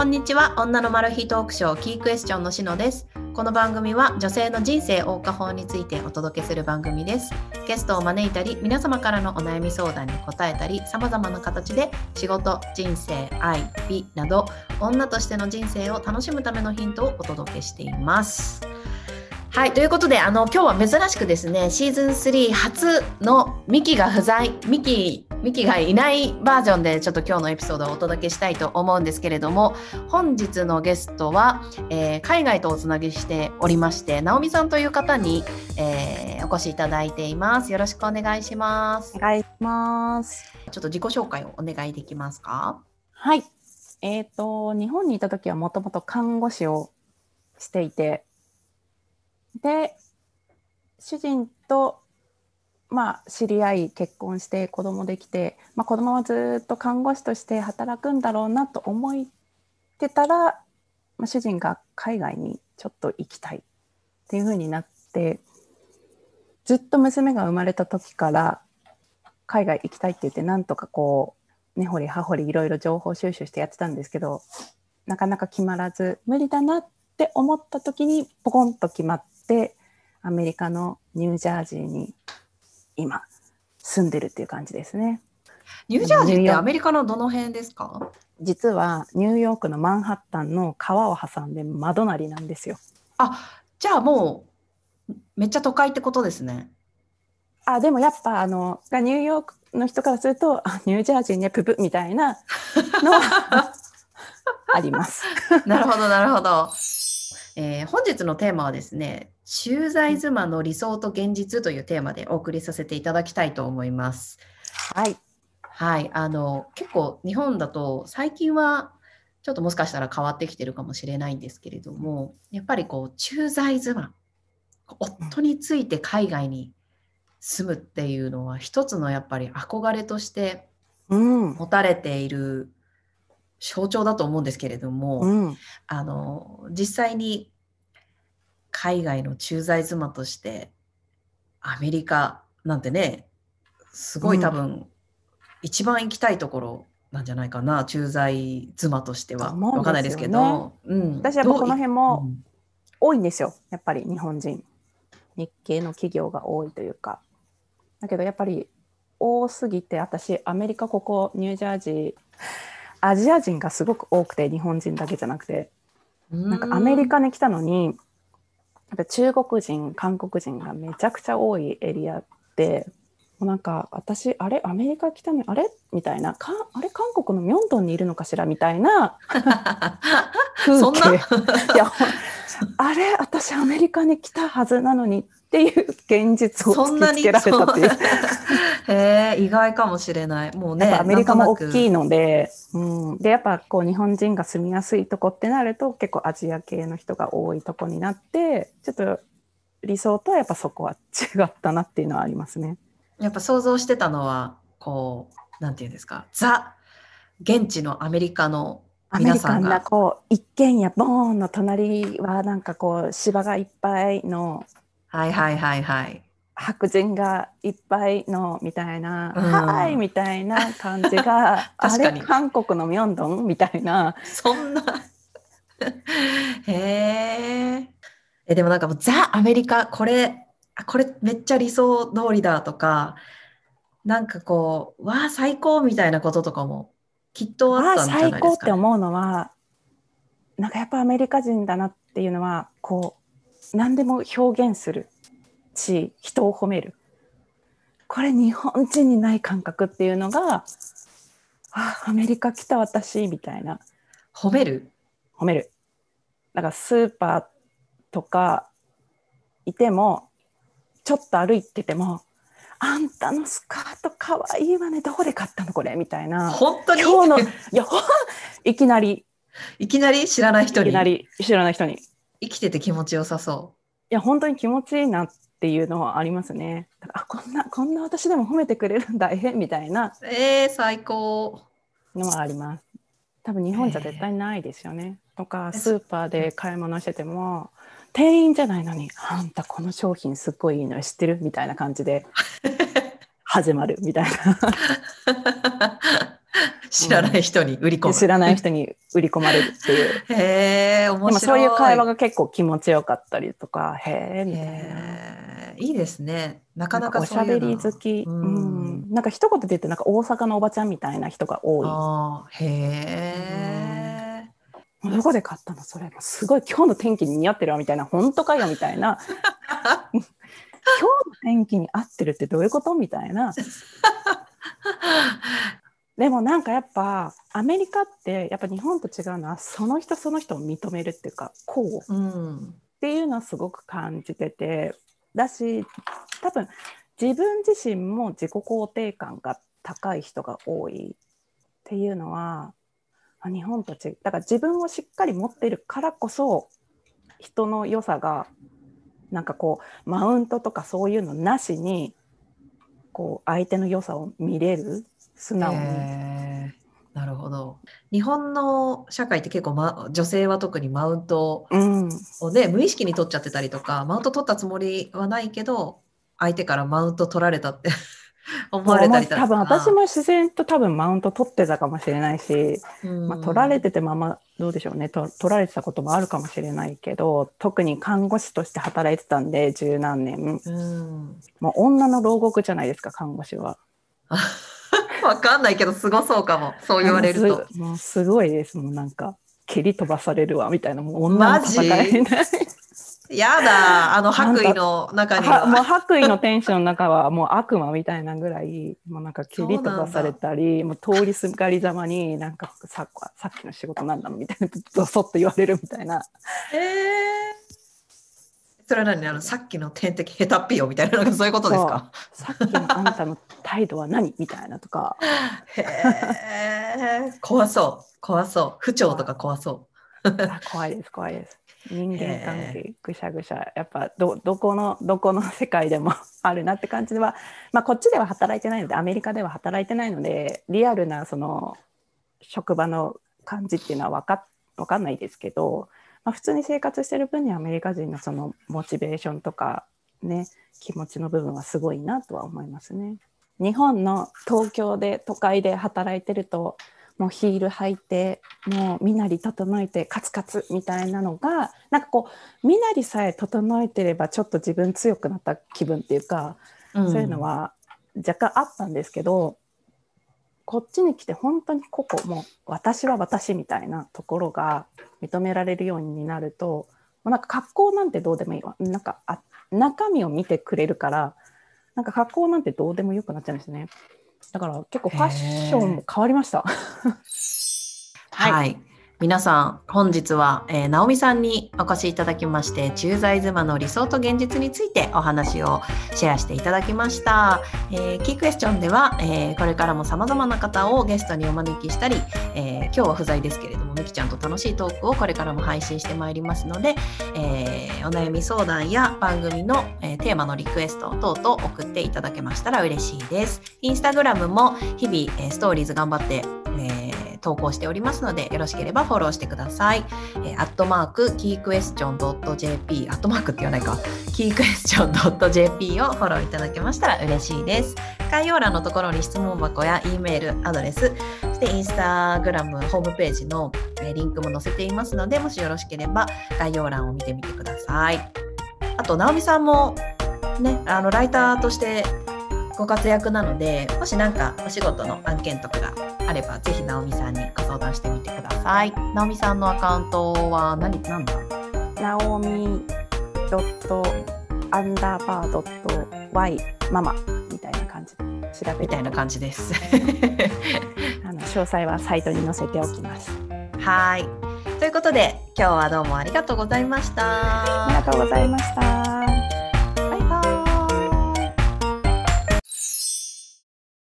こんにちは。女のマル秘トークショーキークエスチョンのしのです。この番組は女性の人生謳歌法についてお届けする番組です。ゲストを招いたり皆様からのお悩み相談に答えたり様々な形で仕事人生愛美など女としての人生を楽しむためのヒントをお届けしています。はいということであの今日は珍しくですねシーズン3初のミキが不在。ミキミキがいないバージョンでちょっと今日のエピソードをお届けしたいと思うんですけれども本日のゲストは、えー、海外とおつなぎしておりまして直美さんという方に、えー、お越しいただいています。よろしくお願いします。お願いします。ちょっと自己紹介をお願いできますか？はい。えっ、ー、と日本にいた時はもともと看護師をしていてで主人とまあ知り合い結婚して子供できて、まあ、子供はずっと看護師として働くんだろうなと思ってたら、まあ、主人が海外にちょっと行きたいっていうふうになってずっと娘が生まれた時から海外行きたいって言ってなんとかこう根掘り葉掘りいろいろ情報収集してやってたんですけどなかなか決まらず無理だなって思った時にポコンと決まって、アメリカのニュージャージーに今住んでるっていう感じですね。ニュージャージーってアメリカのどの辺ですか？実はニューヨークのマンハッタンの川を挟んで窓なりなんですよ。あじゃあもうめっちゃ都会ってことですね。あでもやっぱあのニューヨークの人からするとあニュージャージーねププみたいなのは あります。なるほどなるほど。えー、本日のテーマはですね、駐在妻の理想と現実というテーマでお送りさせていただきたいと思います。はい。はい。あの、結構日本だと最近はちょっともしかしたら変わってきてるかもしれないんですけれども、やっぱりこう、駐在妻、夫について海外に住むっていうのは一つのやっぱり憧れとして持たれている象徴だと思うんですけれども、うん、あの実際に海外の駐在妻としてアメリカなんてねすごい多分、うん、一番行きたいところなんじゃないかな駐在妻としては、分かんないですけど、うん、私はこの辺も多いんですよ。やっぱり日本人。日系の企業が多いというか。だけどやっぱり多すぎて私アメリカここニュージャージーアジア人がすごく多くて日本人だけじゃなくて。なんかアメリカに来たのに中国人韓国人がめちゃくちゃ多いエリアでもうなんか私あれ？アメリカ来たのあれ？みたいな。かあれ？韓国のミョンドンにいるのかしら？みたいな。風景。いやあれ？私アメリカに来たはずなのにっていう現実を突きつけられたっていう。へえ意外かもしれない。もうね。アメリカも大きいので、うん、でやっぱこう日本人が住みやすいとこってなると結構アジア系の人が多いとこになってちょっと理想とはやっぱそこは違ったなっていうのはありますね。やっぱ想像してたのはこうなんていうんですかザ現地のアメリカのアメリカンなこう一軒家ボーンの隣はなんかこう芝がいっぱいのはいはいはいはい。白人がいっぱいのみたいな、うん、はいみたいな感じが あれ韓国のミョンドンみたいな。そんな。へえでもなんかもうザ・アメリカこれこれめっちゃ理想通りだとかなんかこうわあ最高みたいなこととかもきっとあったんじゃないですか、ね、最高って思うのはなんかやっぱアメリカ人だなっていうのはこう何でも表現するし人を褒める。これ日本人にない感覚っていうのがあアメリカ来た私みたいな。褒める？褒める。だからスーパーとかいてもちょっと歩いててもあんたのスカートかわいいわねどこで買ったのこれみたいな。本当に？今日のいやいきなり。いきなり知らない人に？いきなり知らない人に生きてて気持ちよさそう。いや、本当に気持ちいいなっていうのはありますね。あこんな、こんな私でも褒めてくれるんだ、えみたいな。えー、最高。のはあります。多分日本じゃ絶対ないですよね。とか、スーパーで買い物してても、店員じゃないのに、あんたこの商品すっごいいいの知ってる？みたいな感じで始まるみたいな。知らない人に売り込む。知らない人に売り込まれるっていう。へえ、面白い。そういう会話が結構気持ちよかったりとか、へえ、みたいな。いいですね。なかなかおしゃべり好き、ううんん、なんか一言で言ってなんか大阪のおばちゃんみたいな人が多い。あーへえ。どこで買ったのそれすごい今日の天気に似合ってるわみたいな本当かよみたいな 今日の天気に合ってるってどういうことみたいなでもなんかやっぱアメリカってやっぱ日本と違うのはその人その人を認めるっていうかこう。うん。っていうのはすごく感じててだし多分自分自身も自己肯定感が高い人が多いっていうのはあ日本と違う。だから自分をしっかり持ってるからこそ人の良さがなんかこうマウントとかそういうのなしにこう相手の良さを見れる素直に。なるほど。日本の社会って結構、ま、女性は特にマウントうん、をね、無意識に取っちゃってたりとか、マウント取ったつもりはないけど、相手からマウント取られたって 思われたりとか。多分私も自然と多分マウント取ってたかもしれないし、うん、まあ、取られててままどうでしょうねと取られてたこともあるかもしれないけど特に看護師として働いてたんで十何年うん。もう女の牢獄じゃないですか看護師は。わかんないけど、すごそうかも。そう言われると。すもうすごいですもうなんか蹴り飛ばされるわみたいなもう女の戦いみたいやだ、あの白衣の中になはもうは。白衣のテンションの中はもう悪魔みたいなぐらいもうなんか蹴り飛ばされたりもう通りすがりざまになんかささっきの仕事なんだのみたいなドソッと言われるみたいな。えーそれは何？あのさっきの天敵ヘタッピよみたいななんかそういうことですか？さっきのあんたの態度は何？みたいなとか。へえ怖そう。怖そう。不調とか怖そあ怖いです怖いです。人間関係ぐしゃぐしゃ。やっぱどどこのどこの世界でも あるなって感じでは、まあ、こっちでは働いてないのでアメリカでは働いてないのでリアルなその職場の感じっていうのは分かわかんないですけど、まあ、普通に生活してる分にはアメリカ人のそのモチベーションとかね気持ちの部分はすごいなとは思いますね。日本の東京で都会で働いてるともうヒール履いてもう身なり整えてカツカツみたいなのがなんかこう身なりさえ整えてればちょっと自分強くなった気分っていうか、う、そういうのは若干あったんですけどこっちに来て本当に個々もう私は私みたいなところが認められるようになるともうなんか格好なんてどうでもいいわ。なんかあ中身を見てくれるからなんか格好なんてどうでもよくなっちゃうんですね。だから結構ファッションも変わりました。はい、皆さん本日は、えー、直美さんにお越しいただきまして駐在妻の理想と現実についてお話をシェアしていただきました、えーキークエスチョンでは、えーこれからも様々な方をゲストにお招きしたり、えー今日は不在ですけれどもみきちゃんと楽しいトークをこれからも配信してまいりますので、えーお悩み相談や番組の、えーテーマのリクエスト等々送っていただけましたら嬉しいです。インスタグラムも日々、えーストーリーズ頑張って、えー投稿しておりますのでよろしければフォローしてください。えー、アットマークキークエスチョン .jp アットマークって言わないかキークエスチョン .jp をフォローいただけましたら嬉しいです。概要欄のところに質問箱や E メールアドレスそしてインスタグラムホームページのえリンクも載せていますのでもしよろしければ概要欄を見てみてください。あと直美さんもねあのライターとしてご活躍なのでもし何かお仕事の案件とかがあればぜひ直美さんにご相談してみてください。直美さんのアカウントは何なんだナオミドットアンダーバードット Y ママみたいな感じで調べてみたいな感じです。あの詳細はサイトに載せておきます。はい。ということで今日はどうもありがとうございました。ありがとうございました。